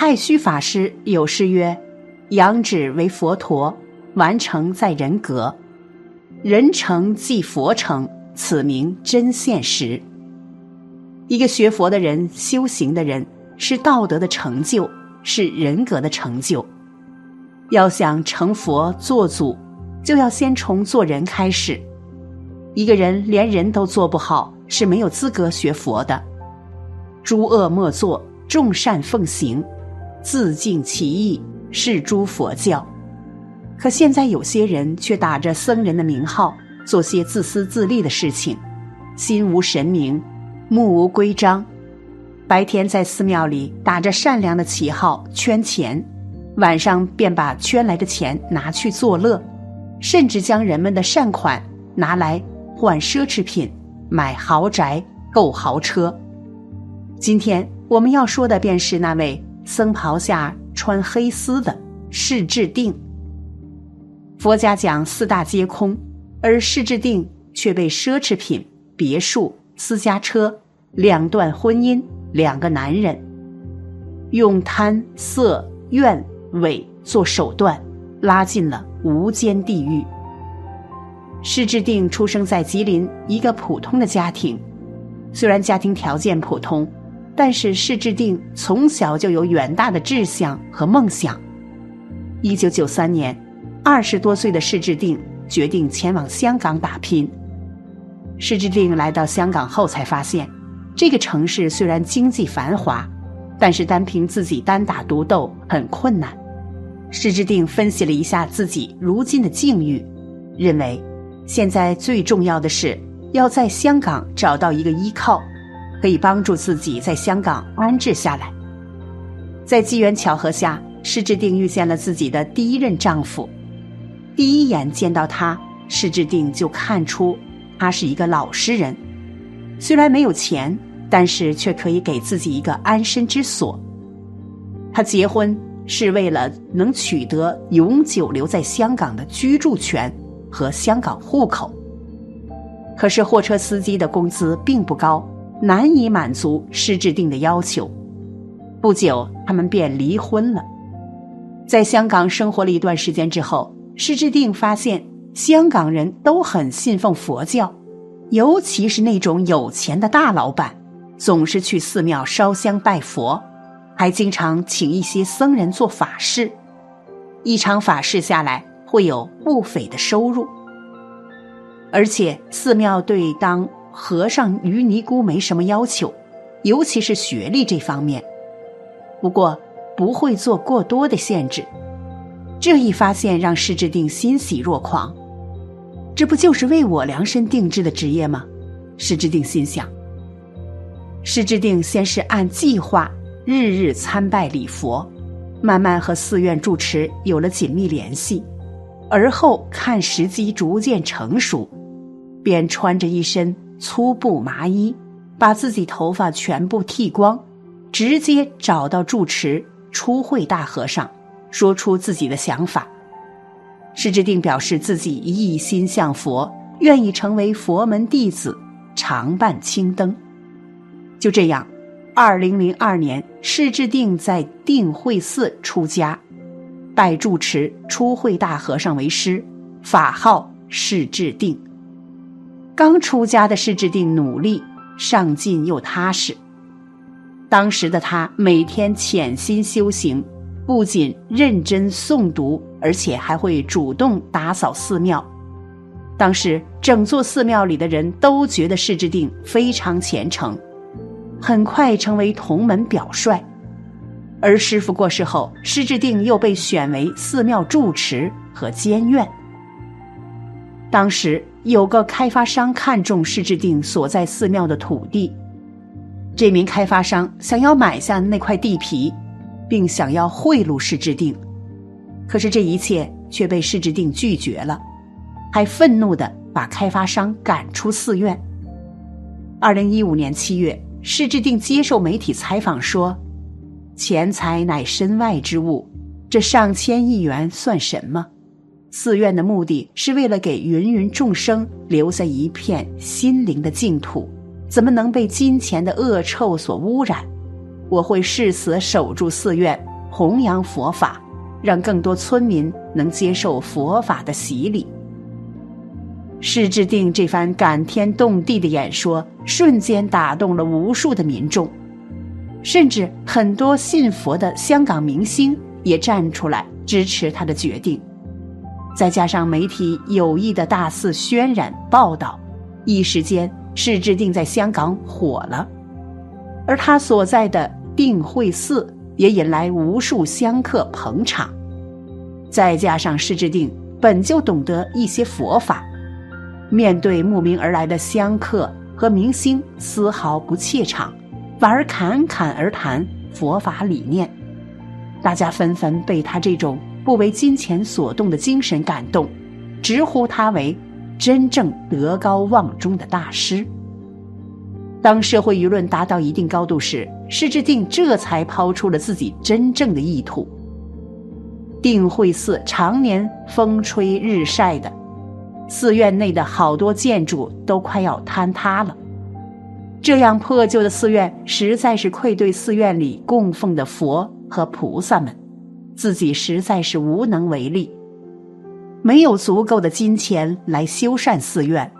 太虚法师有诗曰：“仰止为佛陀，完成在人格。人成即佛成，此名真现实。”一个学佛的人、修行的人，是道德的成就，是人格的成就。要想成佛做祖，就要先从做人开始。一个人连人都做不好，是没有资格学佛的。诸恶莫作，众善奉行。自净其意是诸佛教，可现在有些人却打着僧人的名号，做些自私自利的事情，心无神明，目无规章。白天在寺庙里打着善良的旗号圈钱，晚上便把圈来的钱拿去作乐，甚至将人们的善款拿来换奢侈品，买豪宅、购豪车。今天我们要说的便是那位。僧袍下穿黑丝的是智定。佛家讲四大皆空，而释智定却被奢侈品、别墅、私家车、两段婚姻、两个男人，用贪色怨伪做手段，拉进了无间地狱。释智定出生在吉林一个普通的家庭，虽然家庭条件普通。但是施志定从小就有远大的志向和梦想。一九九三年，二十多岁的施志定决定前往香港打拼。施志定来到香港后，才发现这个城市虽然经济繁华，但是单凭自己单打独斗很困难。施志定分析了一下自己如今的境遇，认为现在最重要的是要在香港找到一个依靠。可以帮助自己在香港安置下来。在机缘巧合下，施志定遇见了自己的第一任丈夫。第一眼见到他，施志定就看出他是一个老实人。虽然没有钱，但是却可以给自己一个安身之所。他结婚是为了能取得永久留在香港的居住权和香港户口。可是货车司机的工资并不高。难以满足施志定的要求，不久他们便离婚了。在香港生活了一段时间之后，施志定发现香港人都很信奉佛教，尤其是那种有钱的大老板，总是去寺庙烧香拜佛，还经常请一些僧人做法事。一场法事下来会有不菲的收入，而且寺庙对当。和尚与尼姑没什么要求，尤其是学历这方面。不过不会做过多的限制。这一发现让施志定欣喜若狂。这不就是为我量身定制的职业吗？施志定心想。施志定先是按计划日日参拜礼佛，慢慢和寺院住持有了紧密联系，而后看时机逐渐成熟，便穿着一身。粗布麻衣，把自己头发全部剃光，直接找到住持初会大和尚，说出自己的想法。施之定表示自己一心向佛，愿意成为佛门弟子，常伴青灯。就这样，二零零二年，释之定在定慧寺出家，拜住持初会大和尚为师，法号释智定。刚出家的释志定努力上进又踏实。当时的他每天潜心修行，不仅认真诵读，而且还会主动打扫寺庙。当时整座寺庙里的人都觉得释志定非常虔诚，很快成为同门表率。而师傅过世后，释志定又被选为寺庙住持和监院。当时有个开发商看中释智定所在寺庙的土地，这名开发商想要买下那块地皮，并想要贿赂释智定，可是这一切却被释智定拒绝了，还愤怒的把开发商赶出寺院。二零一五年七月，释智定接受媒体采访说：“钱财乃身外之物，这上千亿元算什么？”寺院的目的是为了给芸芸众生留下一片心灵的净土，怎么能被金钱的恶臭所污染？我会誓死守住寺院，弘扬佛法，让更多村民能接受佛法的洗礼。释智定这番感天动地的演说，瞬间打动了无数的民众，甚至很多信佛的香港明星也站出来支持他的决定。再加上媒体有意的大肆渲染报道，一时间释智定在香港火了，而他所在的定慧寺也引来无数香客捧场。再加上释志定本就懂得一些佛法。面对慕名而来的香客和明星，丝毫不怯场，反而侃侃而谈佛法理念。大家纷纷被他这种不为金钱所动的精神感动，直呼他为真正德高望重的大师。当社会舆论达到一定高度时，施志定这才抛出了自己真正的意图。定慧寺常年风吹日晒的。寺院内的好多建筑都快要坍塌了，这样破旧的寺院实在是愧对寺院里供奉的佛和菩萨们，自己实在是无能为力，没有足够的金钱来修缮寺院。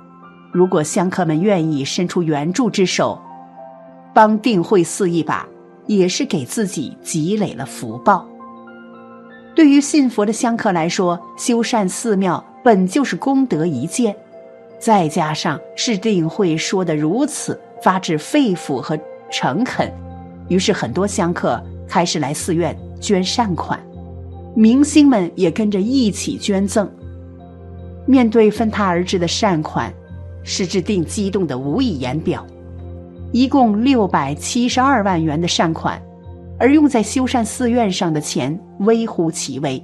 如果香客们愿意伸出援助之手，帮定慧寺一把，也是给自己积累了福报。对于信佛的香客来说，修缮寺庙。本就是功德一件，再加上释定慧说的如此发自肺腑和诚恳，于是很多香客开始来寺院捐善款，明星们也跟着一起捐赠。面对分他而至的善款，释志定激动的无以言表。一共六百七十二万元的善款，而用在修缮寺院上的钱微乎其微。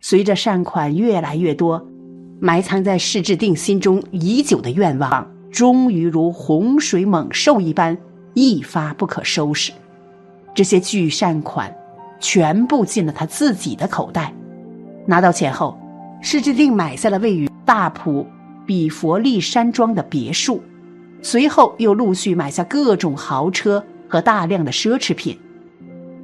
随着善款越来越多，埋藏在释志定心中已久的愿望，终于如洪水猛兽一般一发不可收拾。这些巨善款全部进了他自己的口袋。拿到钱后，施志定买下了位于大埔比佛利山庄的别墅，随后又陆续买下各种豪车和大量的奢侈品，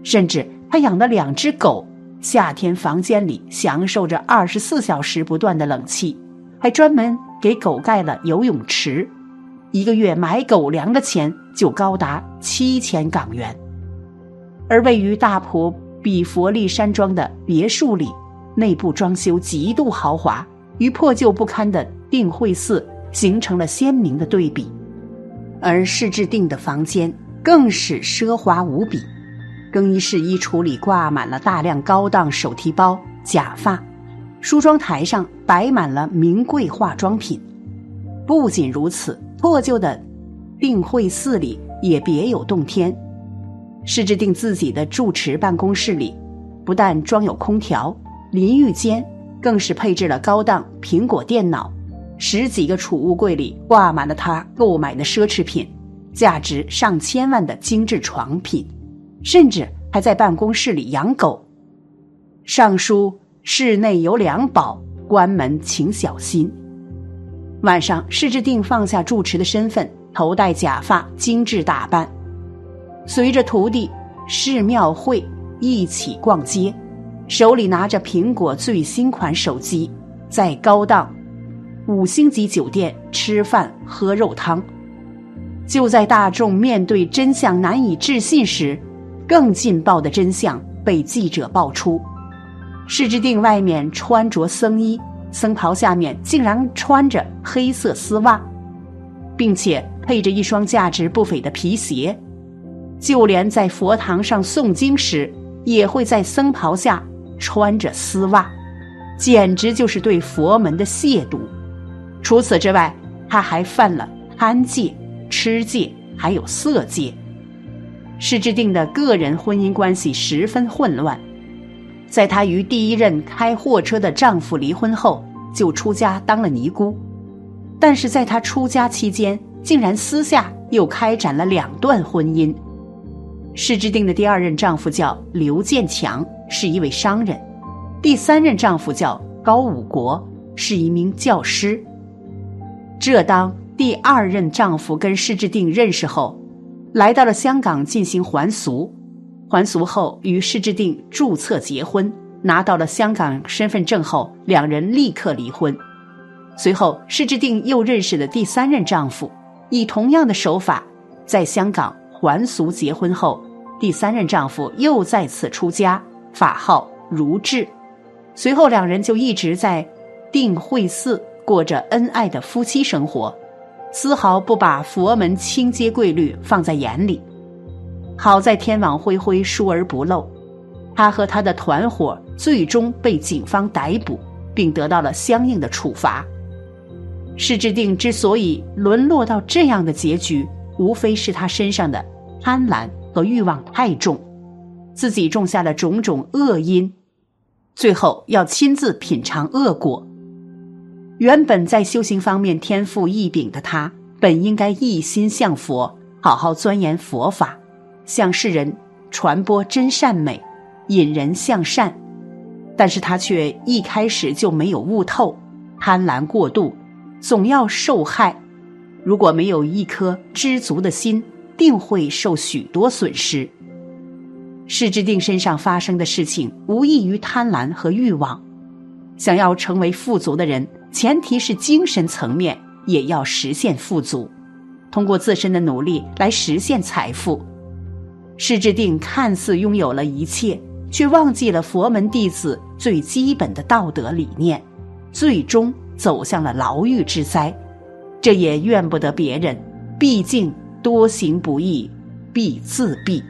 甚至他养了两只狗。夏天房间里享受着二十四小时不断的冷气，还专门给狗盖了游泳池，一个月买狗粮的钱就高达七千港元。而位于大埔比佛利山庄的别墅里，内部装修极度豪华，与破旧不堪的定慧寺形成了鲜明的对比，而释智定的房间更是奢华无比。更衣室衣橱里挂满了大量高档手提包、假发，梳妆台上摆满了名贵化妆品。不仅如此，破旧的定慧寺里也别有洞天。施志定自己的住持办公室里，不但装有空调、淋浴间，更是配置了高档苹果电脑。十几个储物柜里挂满了他购买的奢侈品，价值上千万的精致床品。甚至还在办公室里养狗，上书“室内有两宝，关门请小心”。晚上，释志定放下住持的身份，头戴假发，精致打扮，随着徒弟释妙慧一起逛街，手里拿着苹果最新款手机，在高档五星级酒店吃饭喝肉汤。就在大众面对真相难以置信时，更劲爆的真相被记者爆出：释之定外面穿着僧衣，僧袍下面竟然穿着黑色丝袜，并且配着一双价值不菲的皮鞋。就连在佛堂上诵经时，也会在僧袍下穿着丝袜，简直就是对佛门的亵渎。除此之外，他还犯了贪戒、吃戒，还有色戒。施之定的个人婚姻关系十分混乱，在她与第一任开货车的丈夫离婚后，就出家当了尼姑。但是在她出家期间，竟然私下又开展了两段婚姻。施之定的第二任丈夫叫刘建强，是一位商人；第三任丈夫叫高武国，是一名教师。这当第二任丈夫跟施之定认识后。来到了香港进行还俗。还俗后，与施志定注册结婚，拿到了香港身份证后，两人立刻离婚。随后，施志定又认识了第三任丈夫，以同样的手法，在香港还俗结婚后，第三任丈夫又再次出家，法号如智。随后，两人就一直在定慧寺过着恩爱的夫妻生活，丝毫不把佛门清阶贵律放在眼里。好在天网恢恢，疏而不漏。他和他的团伙最终被警方逮捕，并得到了相应的处罚。施志定之所以沦落到这样的结局，无非是他身上的贪婪和欲望太重，自己种下了种种恶因，最后要亲自品尝恶果。原本在修行方面天赋异禀的他，本应该一心向佛，好好钻研佛法。向世人传播真善美，引人向善，但是他却一开始就没有悟透，贪婪过度，总要受害。如果没有一颗知足的心，定会受许多损失。释之定身上发生的事情，无异于贪婪和欲望。想要成为富足的人，前提是精神层面也要实现富足，通过自身的努力来实现财富。施志定看似拥有了一切，却忘记了佛门弟子最基本的道德理念，最终走向了牢狱之灾。这也怨不得别人，毕竟多行不义必自毙。